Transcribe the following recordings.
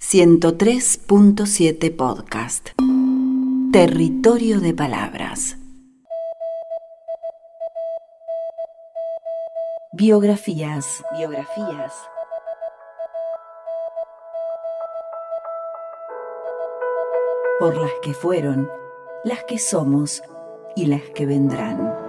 103.7 Podcast. Territorio de Palabras. Biografías, biografías. Por las que fueron, las que somos y las que vendrán.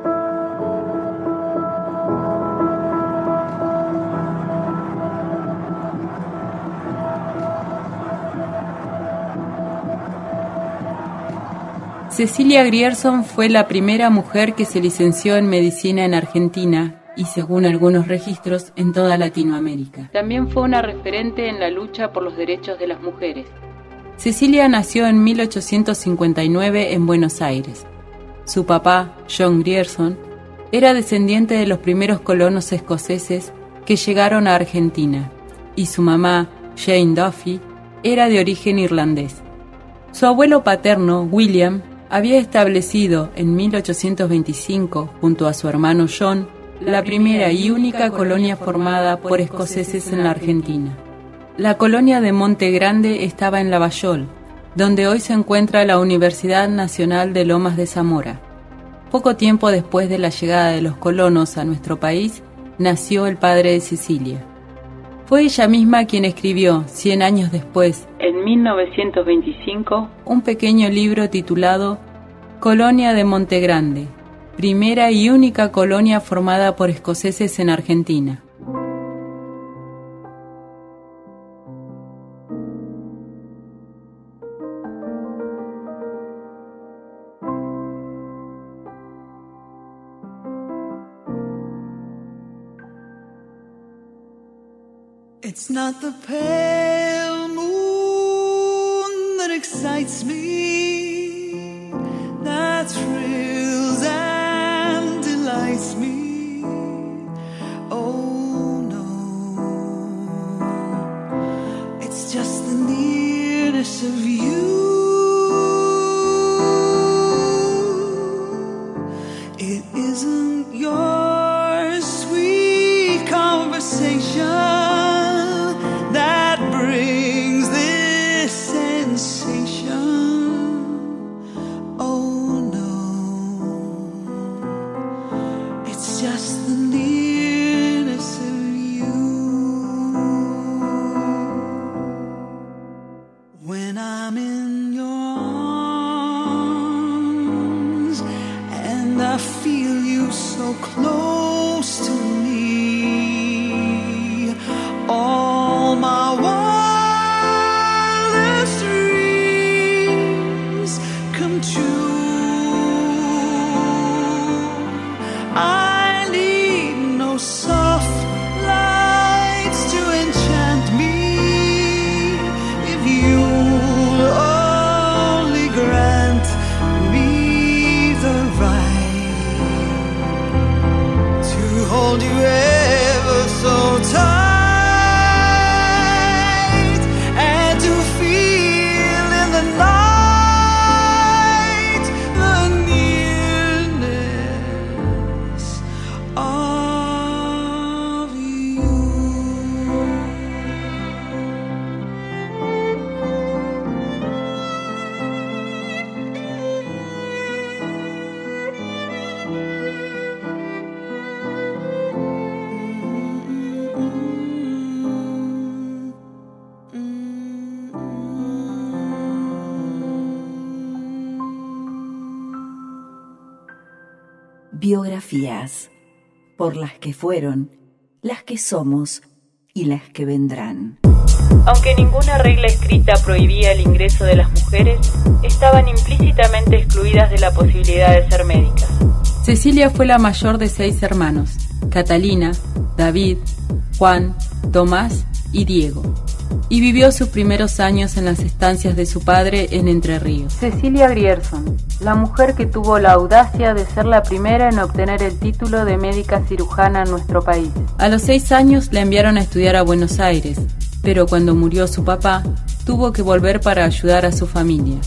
Cecilia Grierson fue la primera mujer que se licenció en medicina en Argentina y, según algunos registros, en toda Latinoamérica. También fue una referente en la lucha por los derechos de las mujeres. Cecilia nació en 1859 en Buenos Aires. Su papá, John Grierson, era descendiente de los primeros colonos escoceses que llegaron a Argentina, y su mamá, Jane Duffy, era de origen irlandés. Su abuelo paterno, William, había establecido en 1825, junto a su hermano John, la primera y única colonia formada por escoceses en la Argentina. La colonia de Monte Grande estaba en Lavallol, donde hoy se encuentra la Universidad Nacional de Lomas de Zamora. Poco tiempo después de la llegada de los colonos a nuestro país, nació el padre de Cecilia. Fue ella misma quien escribió, 100 años después, en 1925, un pequeño libro titulado Colonia de Montegrande, primera y única colonia formada por escoceses en Argentina. It's not the pale moon that excites me, that thrills and delights me. Oh no, it's just the nearness of you. When I'm in your arms and I feel you so close to me, Biografías. Por las que fueron, las que somos y las que vendrán. Aunque ninguna regla escrita prohibía el ingreso de las mujeres, estaban implícitamente excluidas de la posibilidad de ser médicas. Cecilia fue la mayor de seis hermanos, Catalina, David, Juan, Tomás y Diego, y vivió sus primeros años en las estancias de su padre en Entre Ríos. Cecilia Grierson, la mujer que tuvo la audacia de ser la primera en obtener el título de médica cirujana en nuestro país. A los seis años la enviaron a estudiar a Buenos Aires, pero cuando murió su papá, tuvo que volver para ayudar a su familia.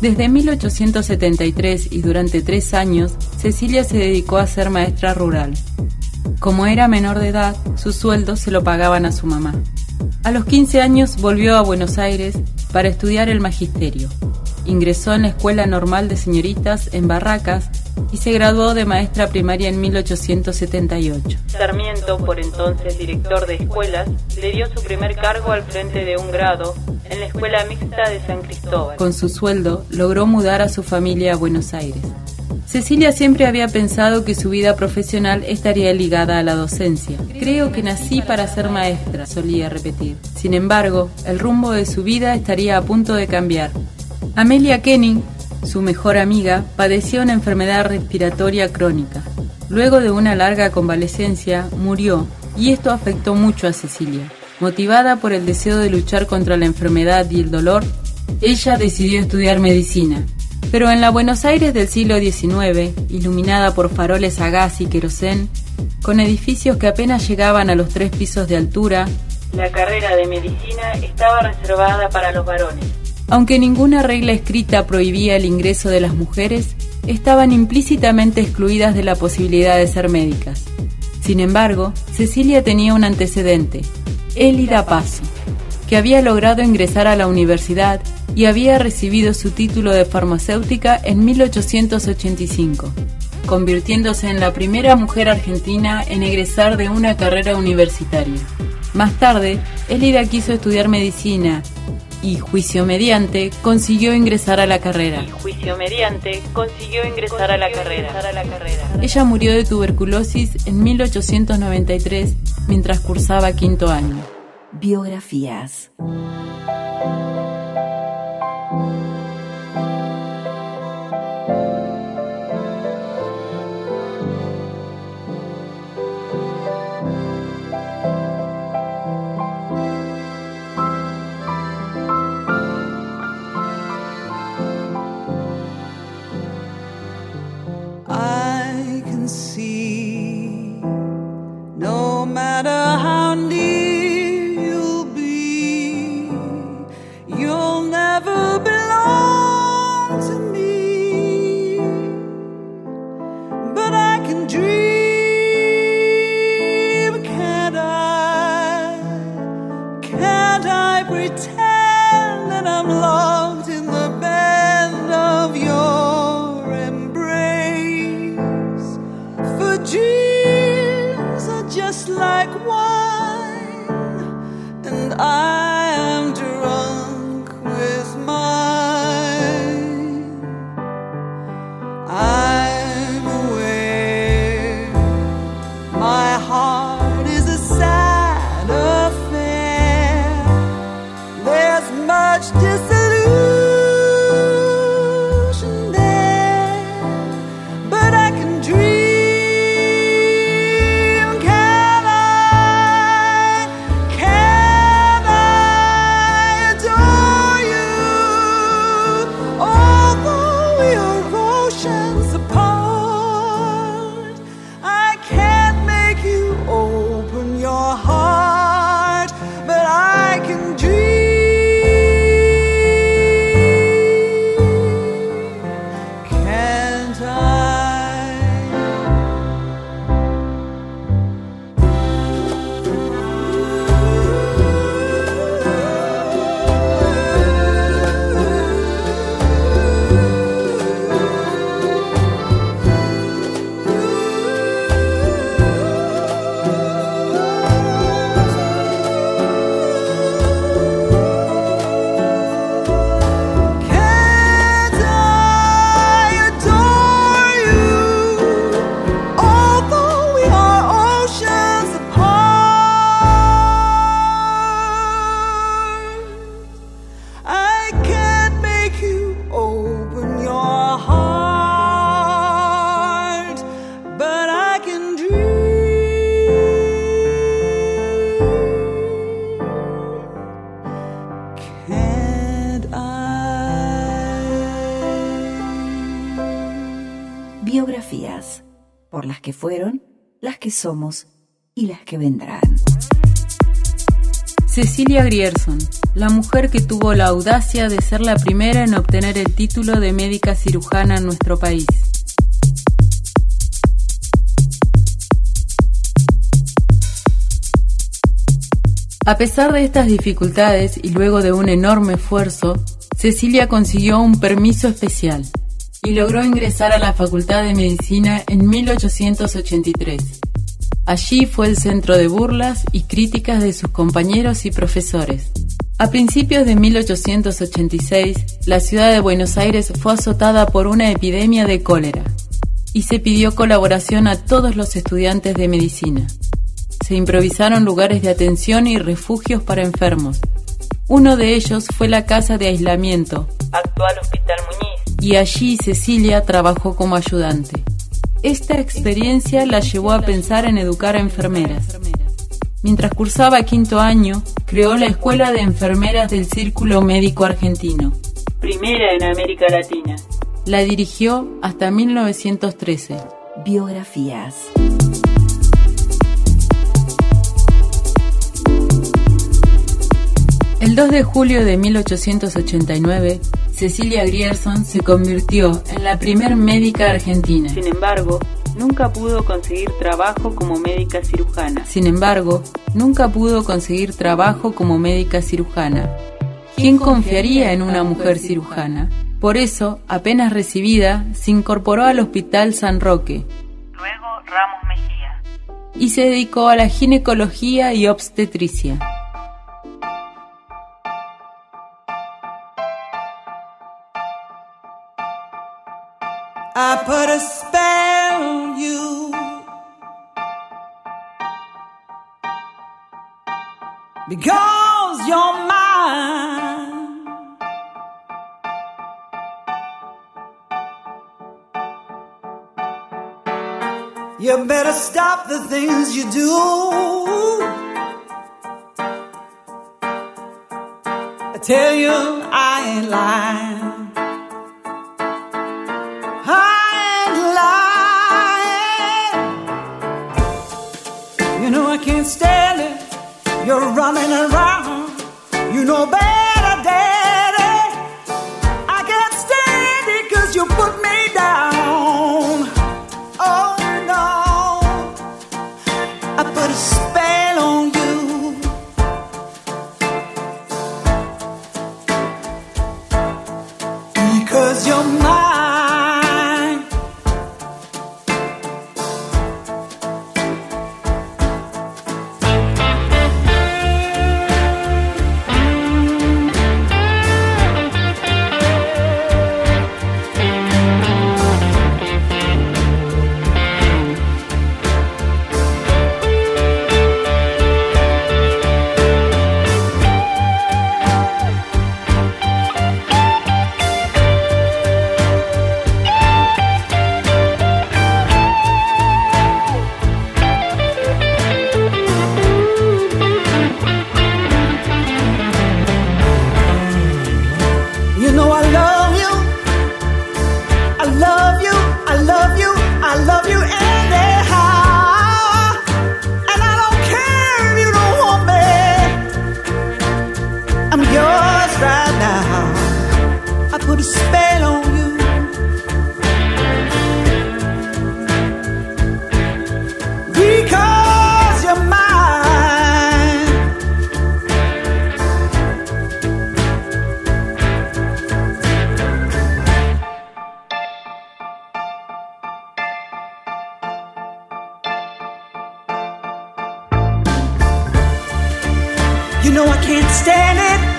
Desde 1873 y durante tres años, Cecilia se dedicó a ser maestra rural. Como era menor de edad, su sueldo se lo pagaban a su mamá. A los 15 años volvió a Buenos Aires para estudiar el magisterio. Ingresó en la Escuela Normal de Señoritas en Barracas y se graduó de maestra primaria en 1878. Sarmiento, por entonces director de escuelas, le dio su primer cargo al frente de un grado en la Escuela Mixta de San Cristóbal. Con su sueldo logró mudar a su familia a Buenos Aires. Cecilia siempre había pensado que su vida profesional estaría ligada a la docencia. Creo que nací para ser maestra, solía repetir. Sin embargo, el rumbo de su vida estaría a punto de cambiar. Amelia Kenning, su mejor amiga, padeció una enfermedad respiratoria crónica. Luego de una larga convalecencia, murió, y esto afectó mucho a Cecilia. Motivada por el deseo de luchar contra la enfermedad y el dolor, ella decidió estudiar medicina pero en la Buenos Aires del siglo XIX, iluminada por faroles a gas y querosén, con edificios que apenas llegaban a los tres pisos de altura, la carrera de medicina estaba reservada para los varones. Aunque ninguna regla escrita prohibía el ingreso de las mujeres, estaban implícitamente excluidas de la posibilidad de ser médicas. Sin embargo, Cecilia tenía un antecedente, Elida Paso, que había logrado ingresar a la universidad y había recibido su título de farmacéutica en 1885, convirtiéndose en la primera mujer argentina en egresar de una carrera universitaria. Más tarde, Elida quiso estudiar medicina y, juicio mediante, consiguió ingresar a la carrera. juicio mediante, consiguió ingresar a la carrera. Ella murió de tuberculosis en 1893 mientras cursaba quinto año. Biografías. Somos y las que vendrán. Cecilia Grierson, la mujer que tuvo la audacia de ser la primera en obtener el título de médica cirujana en nuestro país. A pesar de estas dificultades y luego de un enorme esfuerzo, Cecilia consiguió un permiso especial y logró ingresar a la Facultad de Medicina en 1883. Allí fue el centro de burlas y críticas de sus compañeros y profesores. A principios de 1886, la ciudad de Buenos Aires fue azotada por una epidemia de cólera y se pidió colaboración a todos los estudiantes de medicina. Se improvisaron lugares de atención y refugios para enfermos. Uno de ellos fue la casa de aislamiento, actual Hospital Muñiz, y allí Cecilia trabajó como ayudante. Esta experiencia la llevó a pensar en educar a enfermeras. Mientras cursaba quinto año, creó la Escuela de Enfermeras del Círculo Médico Argentino, primera en América Latina. La dirigió hasta 1913. Biografías. El 2 de julio de 1889, Cecilia Grierson se convirtió en la primer médica argentina. Sin embargo, nunca pudo conseguir trabajo como médica cirujana. Sin embargo, nunca pudo conseguir trabajo como médica cirujana. ¿Quién confiaría en una mujer cirujana? Por eso, apenas recibida, se incorporó al Hospital San Roque. Luego Ramos Mejía. Y se dedicó a la ginecología y obstetricia. I put a spell on you. Because you're mine. You better stop the things you do. I tell you, I ain't lying. Can't stand it. You're running around. You know better, know I can't stand it.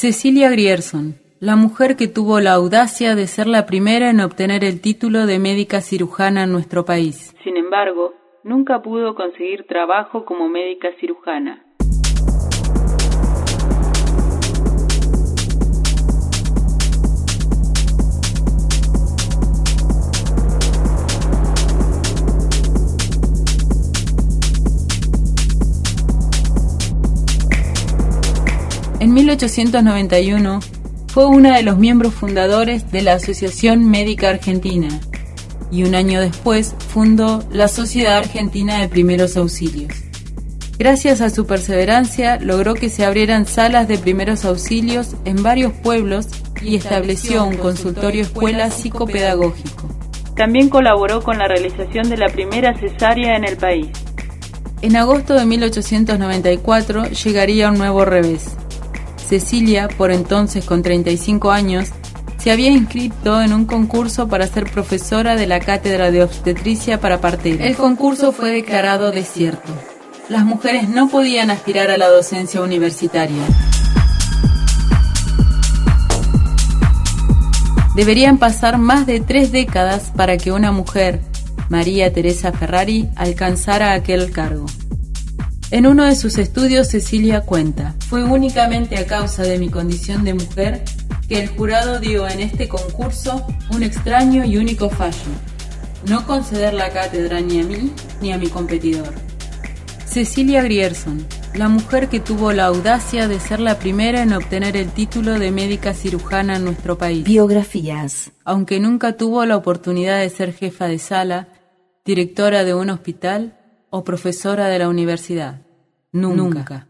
Cecilia Grierson, la mujer que tuvo la audacia de ser la primera en obtener el título de médica cirujana en nuestro país. Sin embargo, nunca pudo conseguir trabajo como médica cirujana. En 1891 fue una de los miembros fundadores de la Asociación Médica Argentina y un año después fundó la Sociedad Argentina de Primeros Auxilios. Gracias a su perseverancia logró que se abrieran salas de primeros auxilios en varios pueblos y estableció un consultorio escuela psicopedagógico. También colaboró con la realización de la primera cesárea en el país. En agosto de 1894 llegaría un nuevo revés. Cecilia, por entonces con 35 años, se había inscrito en un concurso para ser profesora de la cátedra de obstetricia para parteras. El concurso fue declarado desierto. Las mujeres no podían aspirar a la docencia universitaria. Deberían pasar más de tres décadas para que una mujer, María Teresa Ferrari, alcanzara aquel cargo. En uno de sus estudios, Cecilia cuenta, fue únicamente a causa de mi condición de mujer que el jurado dio en este concurso un extraño y único fallo, no conceder la cátedra ni a mí ni a mi competidor. Cecilia Grierson, la mujer que tuvo la audacia de ser la primera en obtener el título de médica cirujana en nuestro país. Biografías. Aunque nunca tuvo la oportunidad de ser jefa de sala, directora de un hospital o profesora de la universidad. Nunca.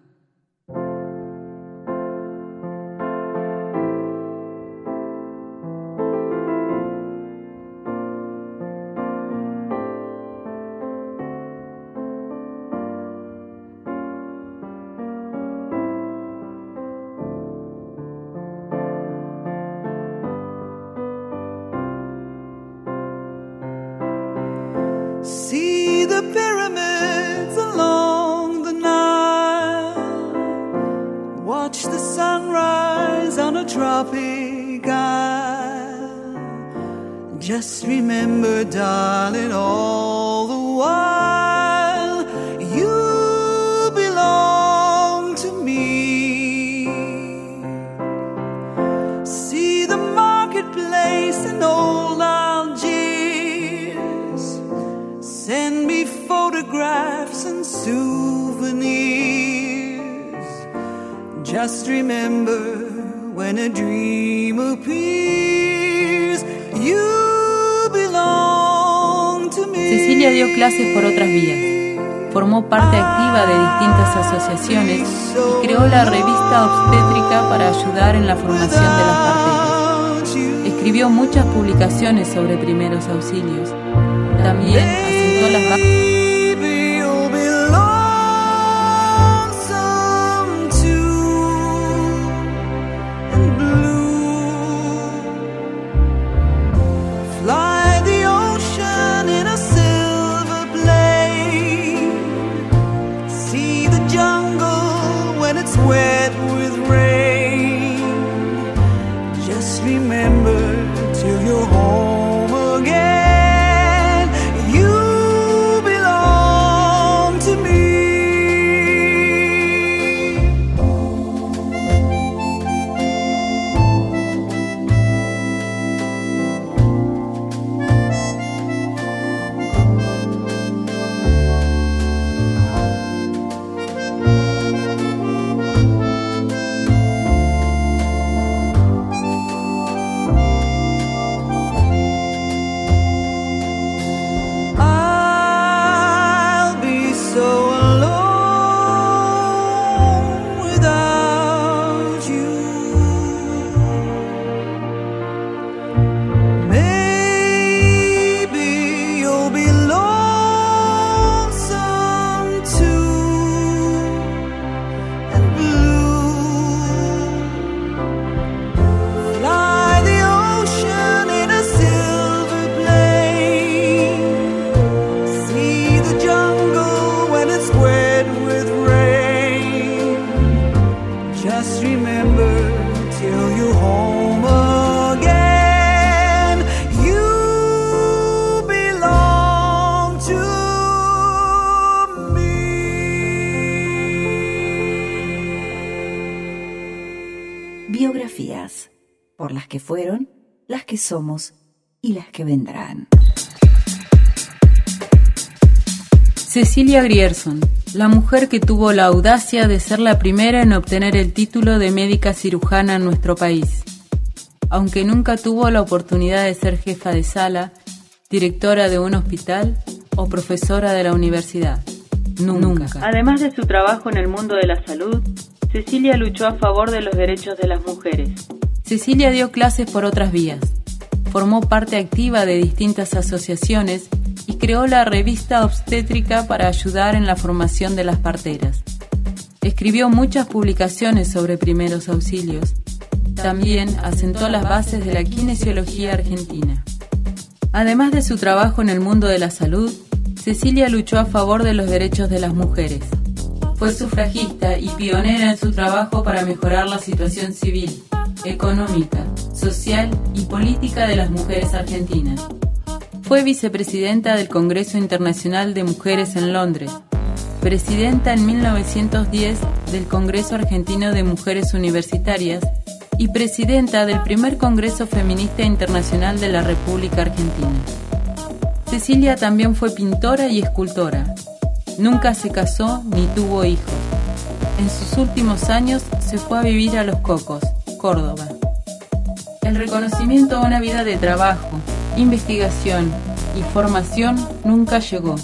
all the while you belong to me. See the marketplace in old Algiers. Send me photographs and souvenirs. Just remember when a dream appears, you. Cecilia dio clases por otras vías. Formó parte activa de distintas asociaciones y creó la revista obstétrica para ayudar en la formación de las parteras. Escribió muchas publicaciones sobre primeros auxilios. También asentó las bases somos y las que vendrán. Cecilia Grierson, la mujer que tuvo la audacia de ser la primera en obtener el título de médica cirujana en nuestro país. Aunque nunca tuvo la oportunidad de ser jefa de sala, directora de un hospital o profesora de la universidad. Nunca. Además de su trabajo en el mundo de la salud, Cecilia luchó a favor de los derechos de las mujeres. Cecilia dio clases por otras vías. Formó parte activa de distintas asociaciones y creó la revista obstétrica para ayudar en la formación de las parteras. Escribió muchas publicaciones sobre primeros auxilios. También asentó las bases de la kinesiología argentina. Además de su trabajo en el mundo de la salud, Cecilia luchó a favor de los derechos de las mujeres. Fue sufragista y pionera en su trabajo para mejorar la situación civil, económica, social y política de las mujeres argentinas. Fue vicepresidenta del Congreso Internacional de Mujeres en Londres, presidenta en 1910 del Congreso Argentino de Mujeres Universitarias y presidenta del primer Congreso Feminista Internacional de la República Argentina. Cecilia también fue pintora y escultora. Nunca se casó ni tuvo hijos. En sus últimos años se fue a vivir a Los Cocos, Córdoba. El reconocimiento a una vida de trabajo, investigación y formación nunca llegó.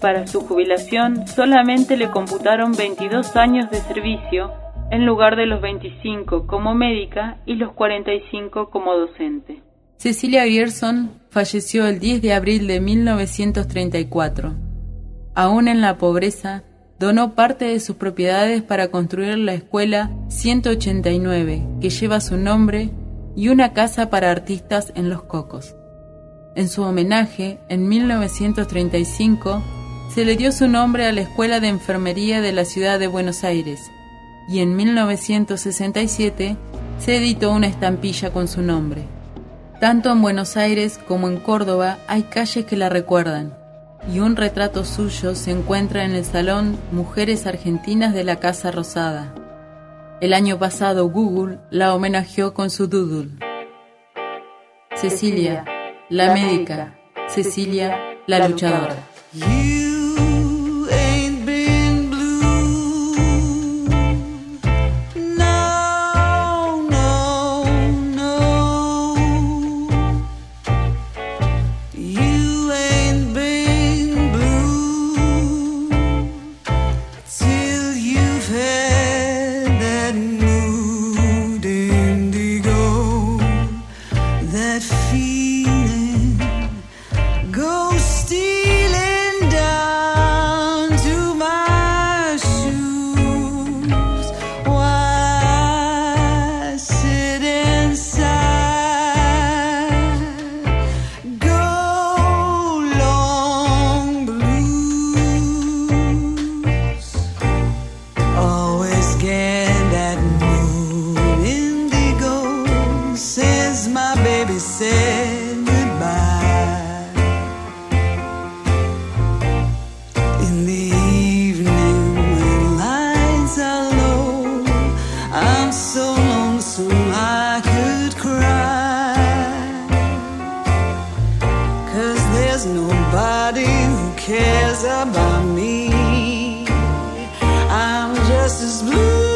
Para su jubilación solamente le computaron 22 años de servicio en lugar de los 25 como médica y los 45 como docente. Cecilia Grierson falleció el 10 de abril de 1934. Aún en la pobreza, donó parte de sus propiedades para construir la escuela 189, que lleva su nombre, y una casa para artistas en Los Cocos. En su homenaje, en 1935, se le dio su nombre a la Escuela de Enfermería de la ciudad de Buenos Aires y en 1967 se editó una estampilla con su nombre. Tanto en Buenos Aires como en Córdoba hay calles que la recuerdan y un retrato suyo se encuentra en el Salón Mujeres Argentinas de la Casa Rosada. El año pasado Google la homenajeó con su doodle. Cecilia la médica, Cecilia, la luchadora. There's nobody who cares about me. I'm just as blue.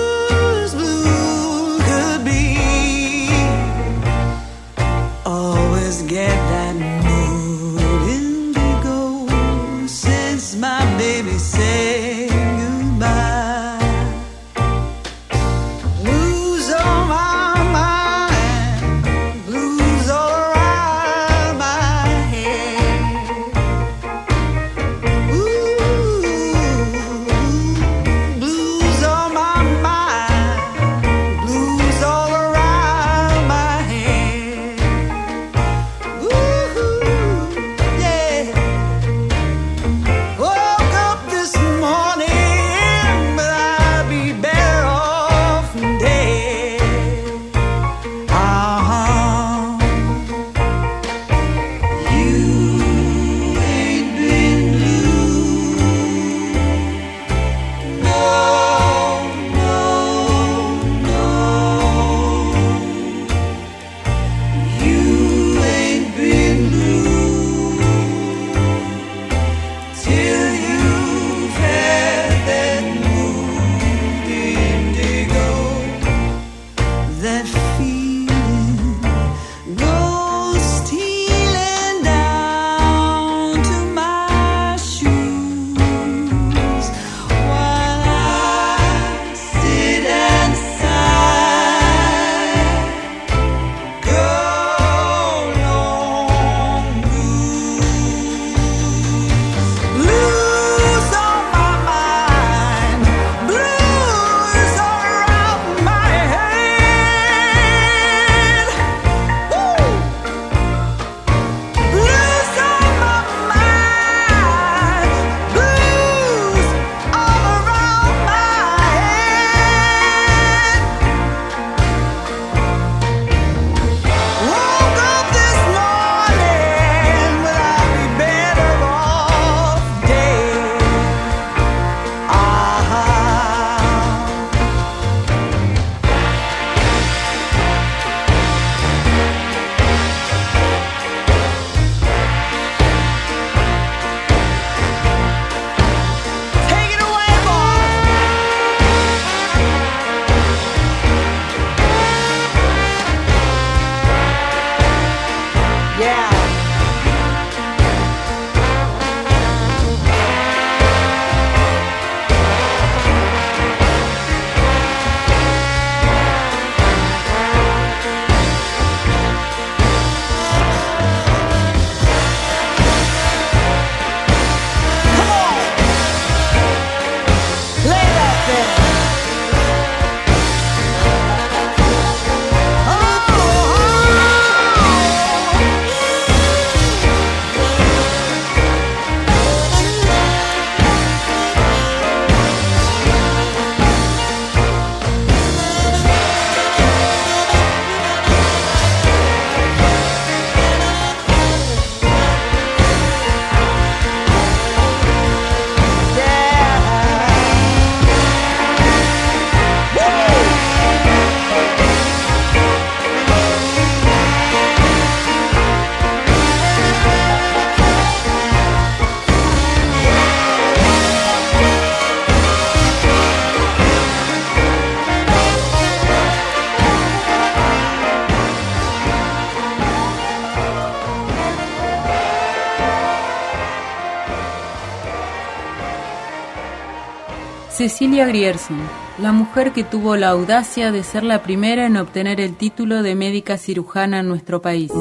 Cecilia Grierson, la mujer que tuvo la audacia de ser la primera en obtener el título de médica cirujana en nuestro país.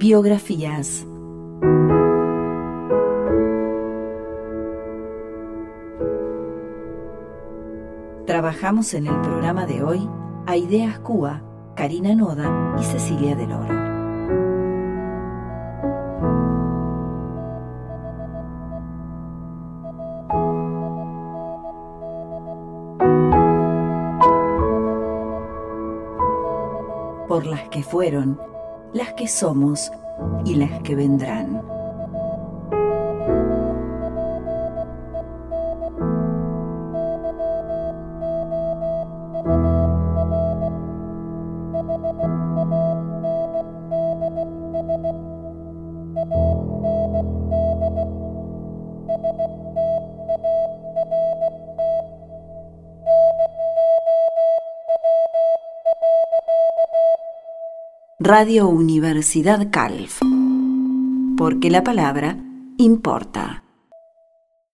Biografías Trabajamos en el programa de hoy a Ideas Cuba, Karina Noda y Cecilia del Oro. Por las que fueron, las que somos y las que vendrán. Radio Universidad Calf. Porque la palabra importa.